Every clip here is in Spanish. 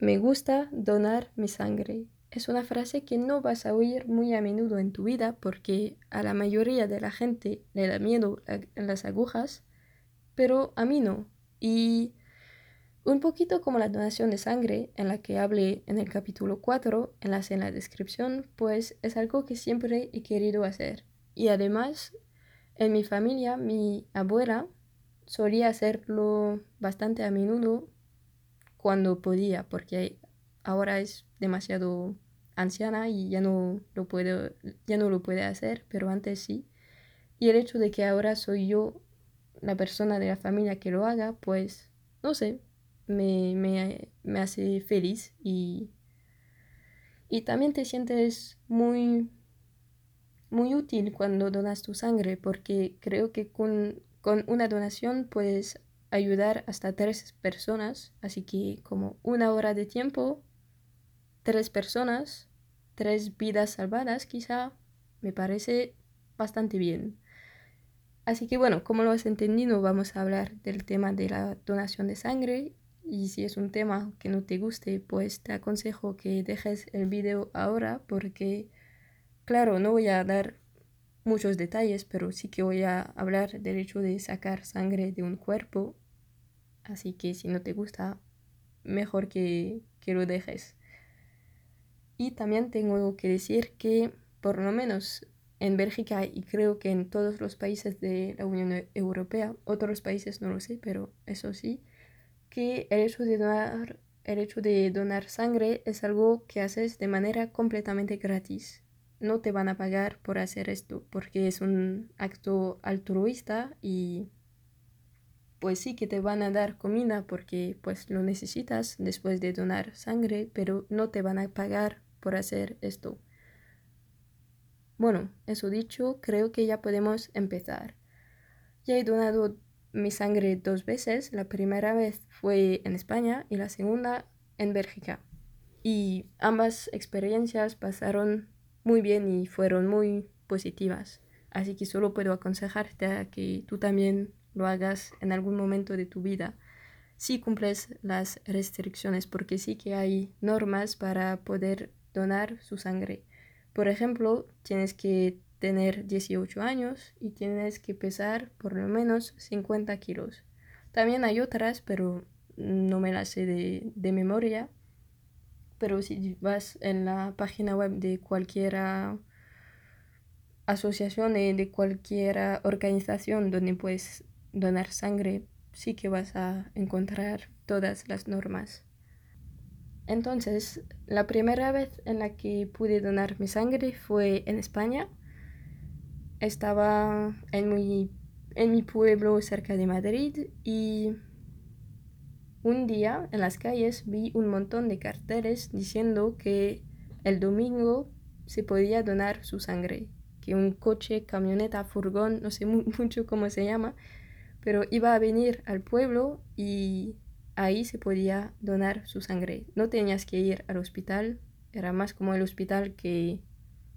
me gusta donar mi sangre. Es una frase que no vas a oír muy a menudo en tu vida porque a la mayoría de la gente le da miedo las agujas, pero a mí no. Y un poquito como la donación de sangre, en la que hablé en el capítulo 4, en la, en la descripción, pues es algo que siempre he querido hacer. Y además, en mi familia, mi abuela solía hacerlo bastante a menudo cuando podía, porque ahora es demasiado anciana y ya no lo puedo, ya no lo puede hacer, pero antes sí. Y el hecho de que ahora soy yo la persona de la familia que lo haga, pues no sé, me, hace feliz y, y también te sientes muy, muy útil cuando donas tu sangre porque creo que con, con una donación puedes ayudar hasta tres personas, así que como una hora de tiempo, tres personas, tres vidas salvadas quizá, me parece bastante bien. Así que bueno, como lo has entendido, vamos a hablar del tema de la donación de sangre y si es un tema que no te guste, pues te aconsejo que dejes el video ahora porque, claro, no voy a dar muchos detalles, pero sí que voy a hablar del hecho de sacar sangre de un cuerpo. Así que si no te gusta, mejor que, que lo dejes. Y también tengo que decir que por lo menos en Bélgica y creo que en todos los países de la Unión Europea, otros países no lo sé, pero eso sí, que el hecho de donar, el hecho de donar sangre es algo que haces de manera completamente gratis. No te van a pagar por hacer esto porque es un acto altruista y pues sí que te van a dar comida porque pues lo necesitas después de donar sangre, pero no te van a pagar por hacer esto. Bueno, eso dicho, creo que ya podemos empezar. Ya he donado mi sangre dos veces. La primera vez fue en España y la segunda en Bélgica. Y ambas experiencias pasaron muy bien y fueron muy positivas. Así que solo puedo aconsejarte que tú también lo hagas en algún momento de tu vida. Si cumples las restricciones, porque sí que hay normas para poder donar su sangre. Por ejemplo, tienes que tener 18 años y tienes que pesar por lo menos 50 kilos. También hay otras, pero no me las sé de, memoria. Pero si vas en la página web de cualquier asociación, de, de cualquier organización donde puedes donar sangre, sí que vas a encontrar todas las normas. Entonces, la primera vez en la que pude donar mi sangre fue en España estaba en mi, en mi pueblo cerca de Madrid y un día en las calles vi un montón de carteles diciendo que el domingo se podía donar su sangre, que un coche, camioneta, furgón, no sé mucho cómo se llama, pero iba a venir al pueblo y ahí se podía donar su sangre. No tenías que ir al hospital, era más como el hospital que,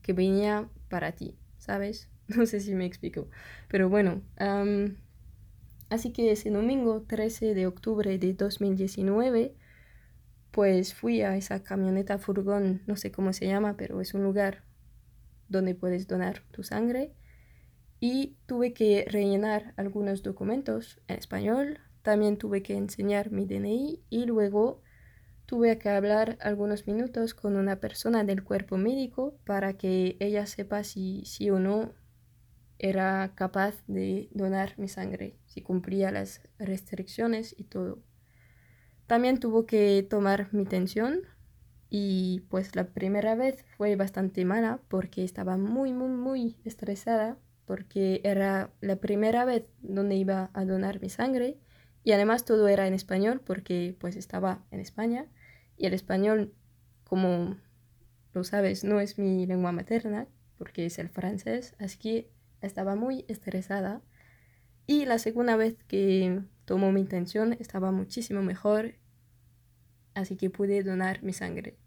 que venía para ti, ¿sabes? No sé si me explico. Pero bueno, así que ese domingo 13 de octubre de 2019, pues fui a esa camioneta furgón, no sé cómo se llama, pero es un lugar donde puedes donar tu sangre. Y tuve que rellenar algunos documentos en español. También tuve que enseñar mi DNI y luego tuve que hablar algunos minutos con una persona del cuerpo médico para que ella sepa si sí o no era capaz de donar mi sangre, si cumplía las restricciones y todo. También tuvo que tomar mi tensión y pues la primera vez fue bastante mala porque estaba muy, muy, muy estresada porque era la primera vez donde iba a donar mi sangre y además todo era en español porque pues estaba en España y el español, como lo sabes, no es mi lengua materna porque es el francés, así que estaba muy estresada y la segunda vez que tomó mi intención estaba muchísimo mejor, así que pude donar mi sangre.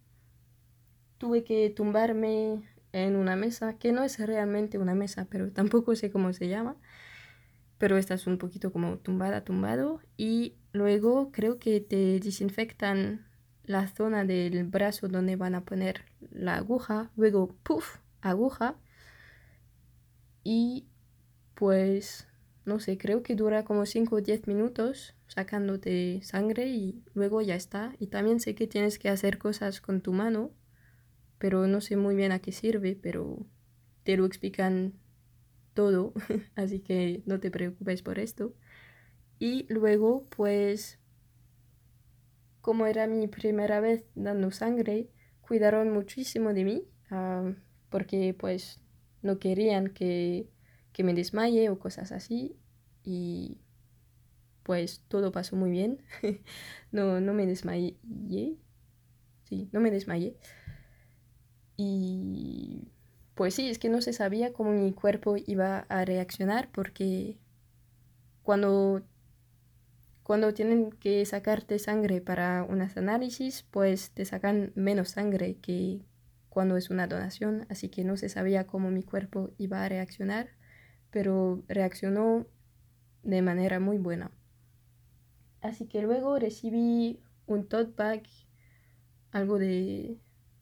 Tuve que tumbarme en una mesa, que no es realmente una mesa, pero tampoco sé cómo se llama, pero esta es un poquito como tumbada, tumbado, y luego creo que te desinfectan la zona del brazo donde van a poner la aguja, luego, puff, aguja. Y pues, no sé, creo que dura como 5 o 10 minutos sacándote sangre y luego ya está. Y también sé que tienes que hacer cosas con tu mano, pero no sé muy bien a qué sirve, pero te lo explican todo, así que no te preocupes por esto. Y luego, pues, como era mi primera vez dando sangre, cuidaron muchísimo de mí, ah, porque pues no querían que, que me desmaye o cosas así. Y pues todo pasó muy bien. no, no me desmayé. Sí, no me desmayé. Y pues sí, es que no se sabía cómo mi cuerpo iba a reaccionar porque cuando, cuando tienen que sacarte sangre para unas análisis, pues te sacan menos sangre que cuando es una donación, así que no se sabía cómo mi cuerpo iba a reaccionar, pero reaccionó de manera muy buena. Así que luego recibí un tote bag, algo de,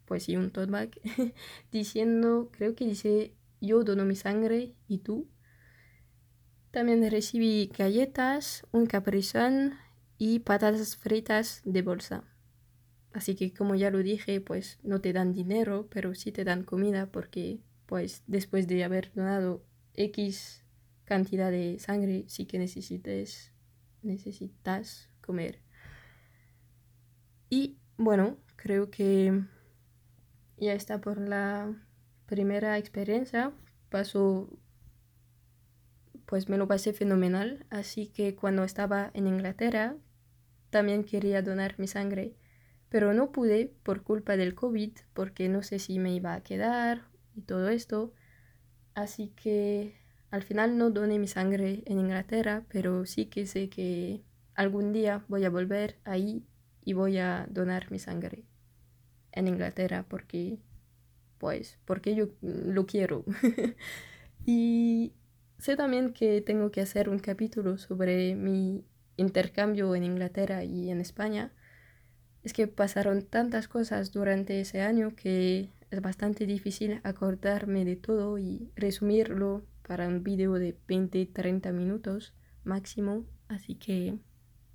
pues sí, un tote bag, diciendo, creo que dice, yo dono mi sangre y tú. También recibí galletas, un caprizón y patatas fritas de bolsa. Así que como ya lo dije, pues no te dan dinero, pero sí te dan comida porque pues después de haber donado X cantidad de sangre, sí que necesites necesitas comer. Y bueno, creo que ya está por la primera experiencia. Pasó, pues me lo pasé fenomenal. Así que cuando estaba en Inglaterra, también quería donar mi sangre. Pero no pude por culpa del COVID, porque no sé si me iba a quedar y todo esto. Así que al final no doné mi sangre en Inglaterra, pero sí que sé que algún día voy a volver ahí y voy a donar mi sangre en Inglaterra porque pues porque yo lo quiero. y sé también que tengo que hacer un capítulo sobre mi intercambio en Inglaterra y en España. Es que pasaron tantas cosas durante ese año que es bastante difícil acordarme de todo y resumirlo para un vídeo de 20-30 minutos máximo. Así que,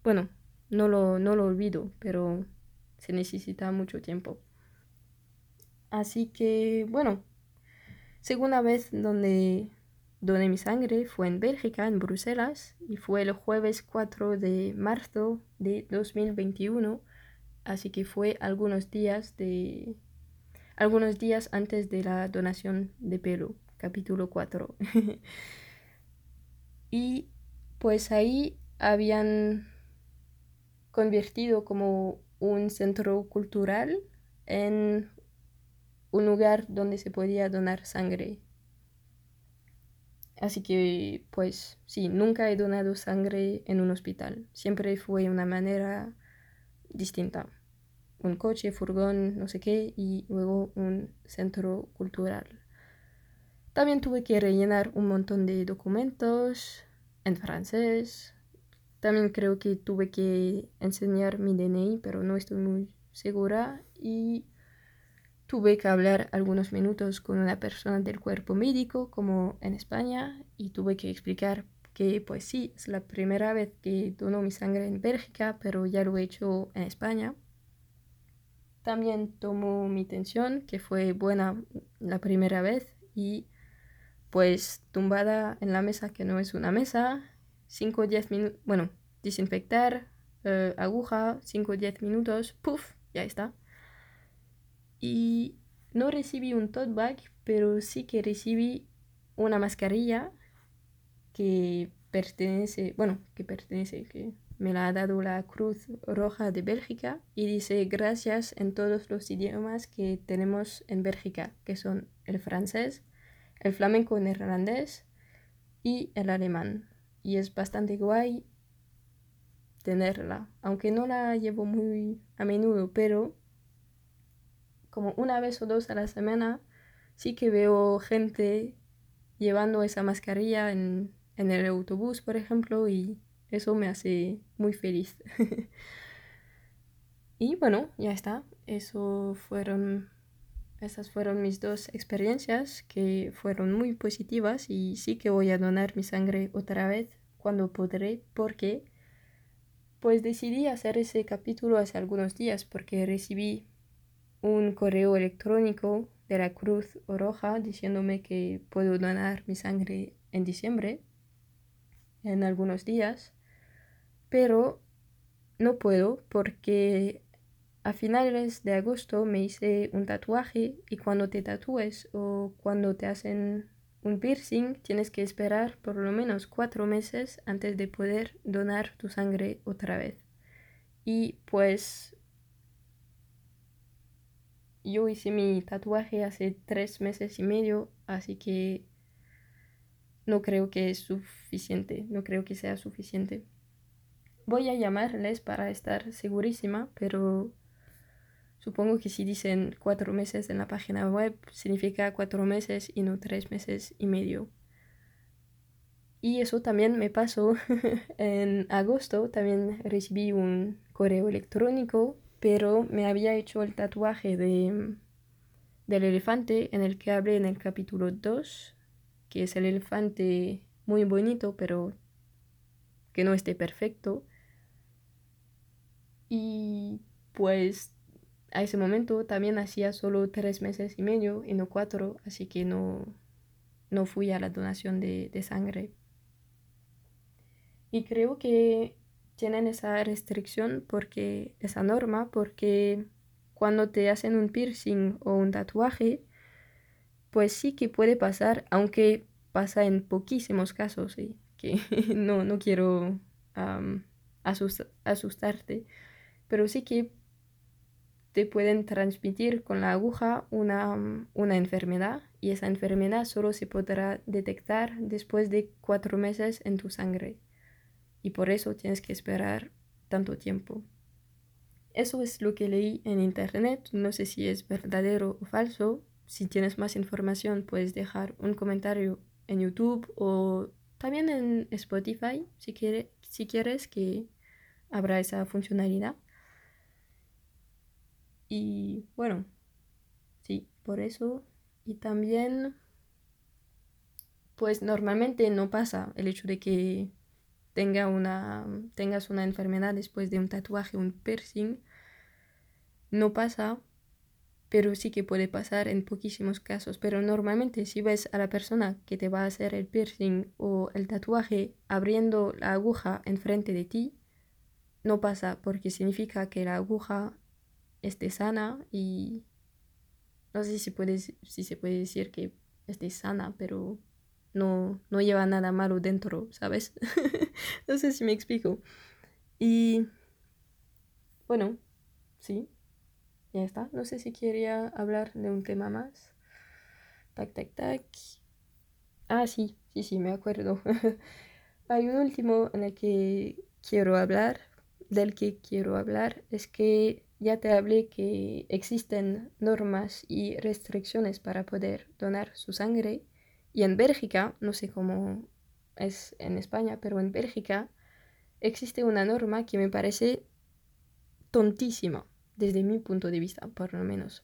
bueno, no lo, no lo olvido, pero se necesita mucho tiempo. Así que, bueno, segunda vez donde doné mi sangre fue en Bélgica, en Bruselas, y fue el jueves 4 de marzo de 2021. Así que fue algunos días de algunos días antes de la donación de pelo capítulo 4. y pues ahí habían convertido como un centro cultural en un lugar donde se podía donar sangre. Así que, pues sí, nunca he donado sangre en un hospital. Siempre fue una manera distinta. Un coche, furgón, no sé qué, y luego un centro cultural. También tuve que rellenar un montón de documentos en francés. También creo que tuve que enseñar mi DNI, pero no estoy muy segura. Y tuve que hablar algunos minutos con una persona del cuerpo médico, como en España, y tuve que explicar que, pues sí, es la primera vez que dono mi sangre en Bélgica, pero ya lo he hecho en España. También tomo mi tensión, que fue buena la primera vez, y pues tumbada en la mesa que no es una mesa, 5 o 10 minutos, bueno, desinfectar, eh, aguja, 5 o 10 minutos, puff, ya está. Y no recibí un tote bag, pero sí que recibí una mascarilla que pertenece, bueno, que pertenece, que me la ha dado la Cruz Roja de Bélgica y dice gracias en todos los idiomas que tenemos en Bélgica, que son el francés, el flamenco neerlandés y el alemán. Y es bastante guay tenerla, aunque no la llevo muy a menudo, pero como una vez o dos a la semana sí que veo gente llevando esa mascarilla en, en el autobús, por ejemplo, y eso me hace muy feliz. Y bueno, ya está. Fueron, esas fueron mis dos experiencias que fueron muy positivas y sí que voy a donar mi sangre otra vez cuando podré porque pues decidí hacer ese capítulo hace algunos días porque recibí un correo electrónico de la Cruz Roja diciéndome que puedo donar mi sangre en diciembre, en algunos días, pero no puedo porque a finales de agosto me hice un tatuaje y cuando te tatúes o cuando te hacen un piercing tienes que esperar por lo menos cuatro meses antes de poder donar tu sangre otra vez. Y pues yo hice mi tatuaje hace tres meses y medio, así que no creo que es suficiente, no creo que sea suficiente. Voy a llamarles para estar segurísima, pero supongo que si dicen cuatro meses en la página web, significa cuatro meses y no tres meses y medio. Y eso también me pasó en agosto, también recibí un correo electrónico pero me había hecho el tatuaje de, del elefante en el que hablé en el capítulo 2, que es el elefante muy bonito, pero que no esté perfecto. Y pues a ese momento también hacía solo tres meses y medio y no cuatro, así que no, no fui a la donación de, de sangre. Y creo que tienen esa restricción porque esa norma porque cuando te hacen un piercing o un tatuaje pues sí que puede pasar aunque pasa en poquísimos casos y que no, no quiero asustarte pero sí que te pueden transmitir con la aguja una, una enfermedad y esa enfermedad solo se podrá detectar después de cuatro meses en tu sangre y por eso tienes que esperar tanto tiempo. Eso es lo que leí en internet, no sé si es verdadero o falso. Si tienes más información puedes dejar un comentario en YouTube o también en Spotify si, quiere, si quieres que habrá esa funcionalidad. Y bueno, sí, por eso. Y también, pues normalmente no pasa el hecho de que tenga una, tengas una enfermedad después de un tatuaje, un piercing, no pasa, pero sí que puede pasar en poquísimos casos. Pero normalmente si ves a la persona que te va a hacer el piercing o el tatuaje abriendo la aguja enfrente de ti, no pasa porque significa que la aguja esté sana y no sé si, si se puede decir que esté sana, pero no, no lleva nada malo dentro, ¿sabes? no sé si me explico. Y bueno, sí, ya está. No sé si quería hablar de un tema más. Tac, tac, tac. Ah, sí, sí, sí, me acuerdo. Hay un último en el que quiero hablar, del que quiero hablar, es que ya te hablé que existen normas y restricciones para poder donar su sangre y en Bélgica, no sé cómo es en España, pero en Bélgica existe una norma que me parece tontísima, desde mi punto de vista, por lo menos.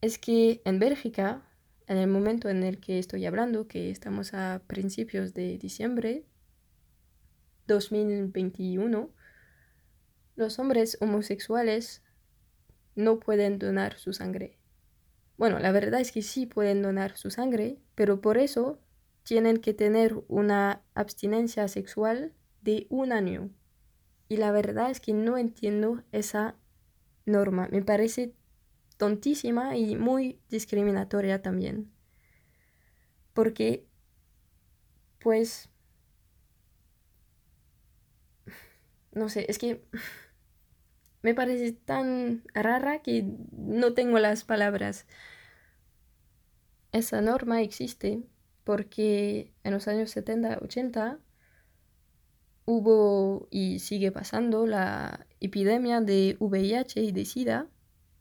Es que en Bélgica, en el momento en el que estoy hablando, que estamos a principios de diciembre 2021, los hombres homosexuales no pueden donar su sangre. Bueno, la verdad es que sí pueden donar su sangre, pero por eso tienen que tener una abstinencia sexual de un año. Y la verdad es que no entiendo esa norma. Me parece tontísima y muy discriminatoria también. Porque, pues, no sé, es que me parece tan rara que no tengo las palabras. Esa norma existe porque en los años 70, 80 hubo y sigue pasando la epidemia de VIH y de SIDA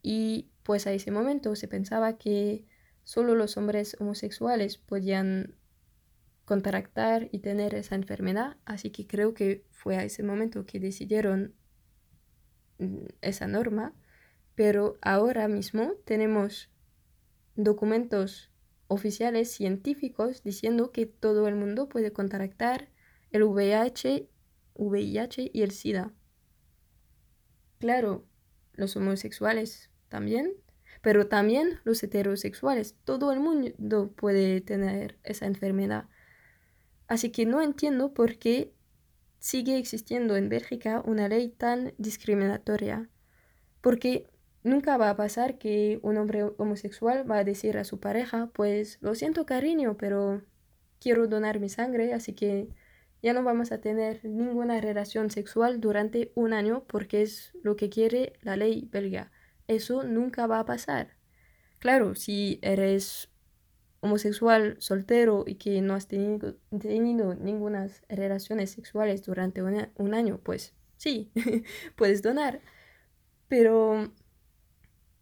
y pues a ese momento se pensaba que solo los hombres homosexuales podían contractar y tener esa enfermedad, así que creo que fue a ese momento que decidieron esa norma, pero ahora mismo tenemos documentos oficiales científicos diciendo que todo el mundo puede contractar el VIH, VIH y el SIDA. Claro, los homosexuales también, pero también los heterosexuales. Todo el mundo puede tener esa enfermedad. Así que no entiendo por qué sigue existiendo en Bélgica una ley tan discriminatoria. Porque nunca va a pasar que un hombre homosexual va a decir a su pareja, pues lo siento cariño, pero quiero donar mi sangre, así que ya no vamos a tener ninguna relación sexual durante un año porque es lo que quiere la ley belga. Eso nunca va a pasar. Claro, si eres homosexual soltero y que no has tenido, tenido ninguna relaciones sexuales durante un año, pues sí, puedes donar. Pero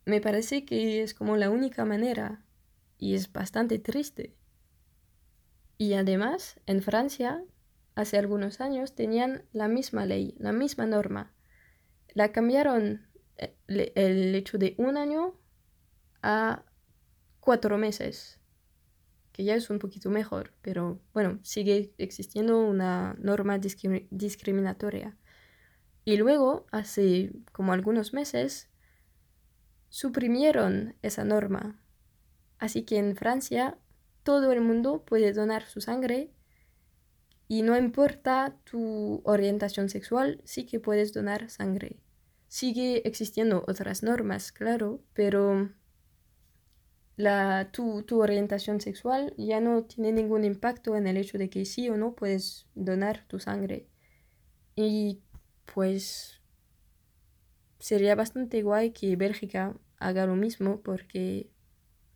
me parece que es como la única manera y es bastante triste. Y además, en Francia, hace algunos años tenían la misma ley, la misma norma. La cambiaron eh, el hecho de un año a cuatro meses ya es un poquito mejor, pero bueno, sigue existiendo una norma discriminatoria. Y luego, hace como algunos meses, suprimieron esa norma. Así que en Francia todo el mundo puede donar su sangre y no importa tu orientación sexual, sí que puedes donar sangre. Sigue existiendo otras normas, claro, pero la, tu, tu, orientación sexual ya no tiene ningún impacto en el hecho de que sí o no puedes donar tu sangre. Y pues sería bastante guay que Bélgica haga lo mismo porque,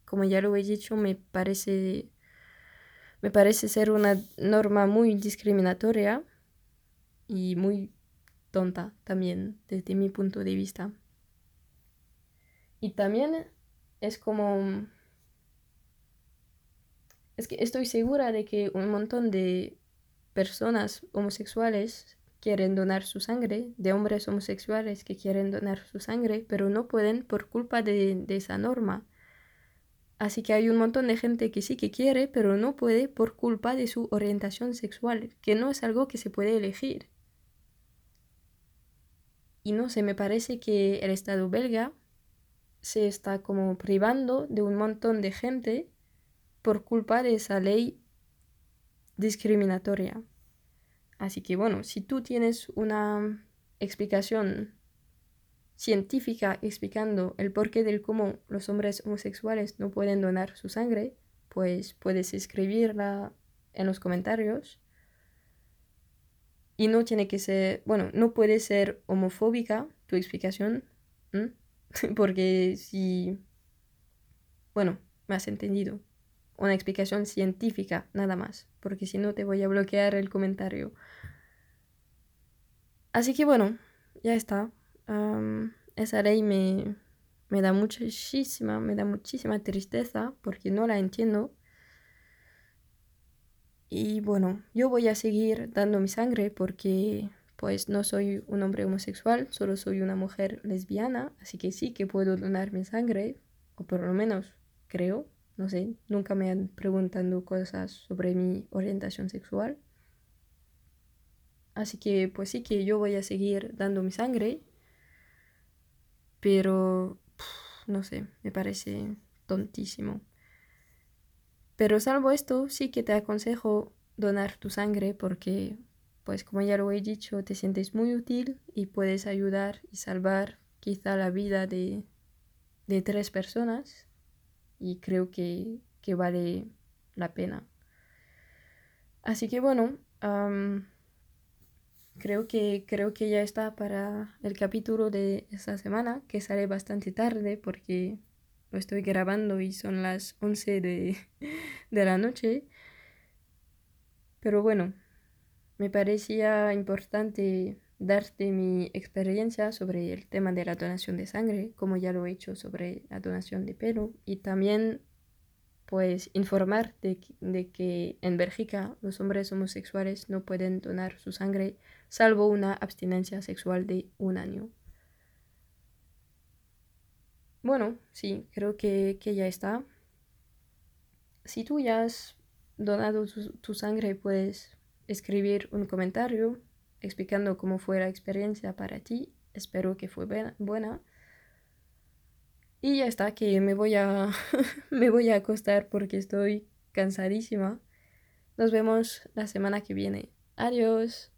como ya lo he dicho, me parece, me parece ser una norma muy discriminatoria y muy tonta también desde mi punto de vista. Y también es como es que estoy segura de que un montón de personas homosexuales quieren donar su sangre, de hombres homosexuales que quieren donar su sangre, pero no pueden por culpa de, esa norma. Así que hay un montón de gente que sí que quiere, pero no puede por culpa de su orientación sexual, que no es algo que se puede elegir. Y no sé, me parece que el Estado belga se está como privando de un montón de gente por culpa de esa ley discriminatoria. Así que bueno, si tú tienes una explicación científica explicando el porqué del cómo los hombres homosexuales no pueden donar su sangre, pues puedes escribirla en los comentarios. Y no tiene que ser, bueno, no puede ser homofóbica tu explicación, porque si, bueno, me has entendido una explicación científica, nada más, porque si no te voy a bloquear el comentario. Así que bueno, ya está. esa ley me, me da muchísima, me da muchísima tristeza porque no la entiendo. Y bueno, yo voy a seguir dando mi sangre porque pues no soy un hombre homosexual, solo soy una mujer lesbiana, así que sí que puedo donar mi sangre, o por lo menos creo no sé, nunca me han preguntado cosas sobre mi orientación sexual. Así que pues sí que yo voy a seguir dando mi sangre, pero no sé, me parece tontísimo. Pero salvo esto, sí que te aconsejo donar tu sangre porque, pues como ya lo he dicho, te sientes muy útil y puedes ayudar y salvar quizá la vida de, de tres personas y creo que, vale la pena. Así que bueno, creo, que, creo que ya está para el capítulo de esta semana, que sale bastante tarde porque lo estoy grabando y son las 11 de, de la noche. Pero bueno, me parecía importante darte mi experiencia sobre el tema de la donación de sangre, como ya lo he hecho sobre la donación de pelo, y también pues informar de, de, que en Bélgica los hombres homosexuales no pueden donar su sangre salvo una abstinencia sexual de un año. bueno, sí, creo que, ya está. Si tú ya has donado tu, sangre, puedes escribir un comentario explicando cómo fue la experiencia para ti. Espero que fue buena. Y ya está, que me voy a me voy a acostar porque estoy cansadísima. Nos vemos la semana que viene. Adiós.